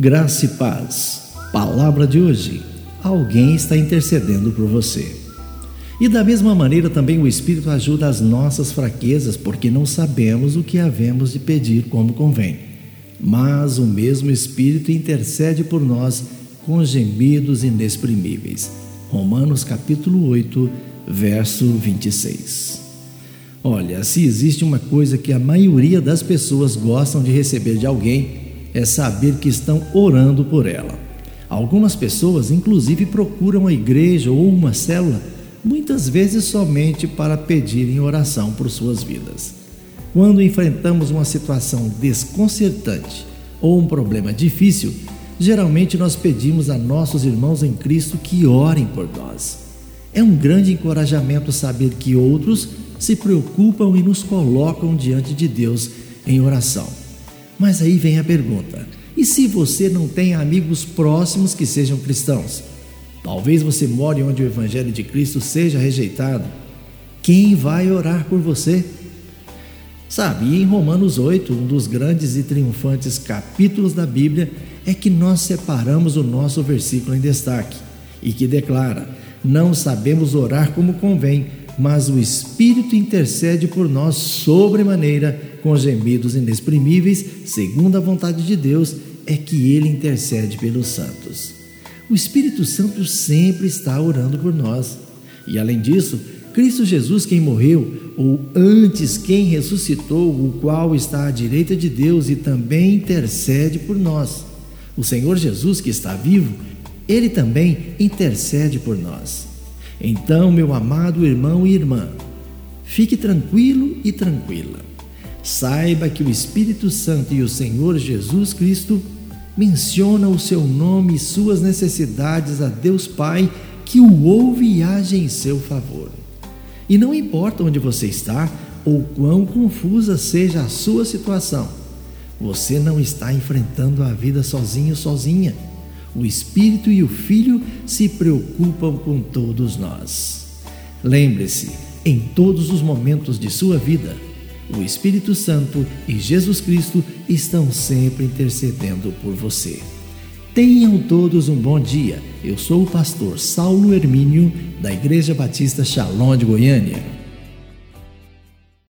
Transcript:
Graça e paz. Palavra de hoje. Alguém está intercedendo por você. E da mesma maneira também o Espírito ajuda as nossas fraquezas, porque não sabemos o que havemos de pedir como convém. Mas o mesmo Espírito intercede por nós com gemidos inexprimíveis. Romanos capítulo 8, verso 26. Olha, se existe uma coisa que a maioria das pessoas gostam de receber de alguém, é saber que estão orando por ela. Algumas pessoas, inclusive, procuram a igreja ou uma célula, muitas vezes somente para pedirem oração por suas vidas. Quando enfrentamos uma situação desconcertante ou um problema difícil, geralmente nós pedimos a nossos irmãos em Cristo que orem por nós. É um grande encorajamento saber que outros se preocupam e nos colocam diante de Deus em oração. Mas aí vem a pergunta: e se você não tem amigos próximos que sejam cristãos? Talvez você more onde o Evangelho de Cristo seja rejeitado. Quem vai orar por você? Sabe, em Romanos 8, um dos grandes e triunfantes capítulos da Bíblia, é que nós separamos o nosso versículo em destaque e que declara: Não sabemos orar como convém, mas o Espírito intercede por nós sobremaneira com gemidos inexprimíveis, segundo a vontade de Deus, é que ele intercede pelos santos. O Espírito Santo sempre está orando por nós. E além disso, Cristo Jesus, quem morreu, ou antes quem ressuscitou, o qual está à direita de Deus e também intercede por nós. O Senhor Jesus, que está vivo, ele também intercede por nós. Então, meu amado irmão e irmã, fique tranquilo e tranquila. Saiba que o Espírito Santo e o Senhor Jesus Cristo mencionam o seu nome e suas necessidades a Deus Pai, que o ouve e age em seu favor. E não importa onde você está ou quão confusa seja a sua situação, você não está enfrentando a vida sozinho, sozinha. O Espírito e o Filho se preocupam com todos nós. Lembre-se, em todos os momentos de sua vida, o Espírito Santo e Jesus Cristo estão sempre intercedendo por você. Tenham todos um bom dia. Eu sou o pastor Saulo Hermínio, da Igreja Batista Shalom de Goiânia.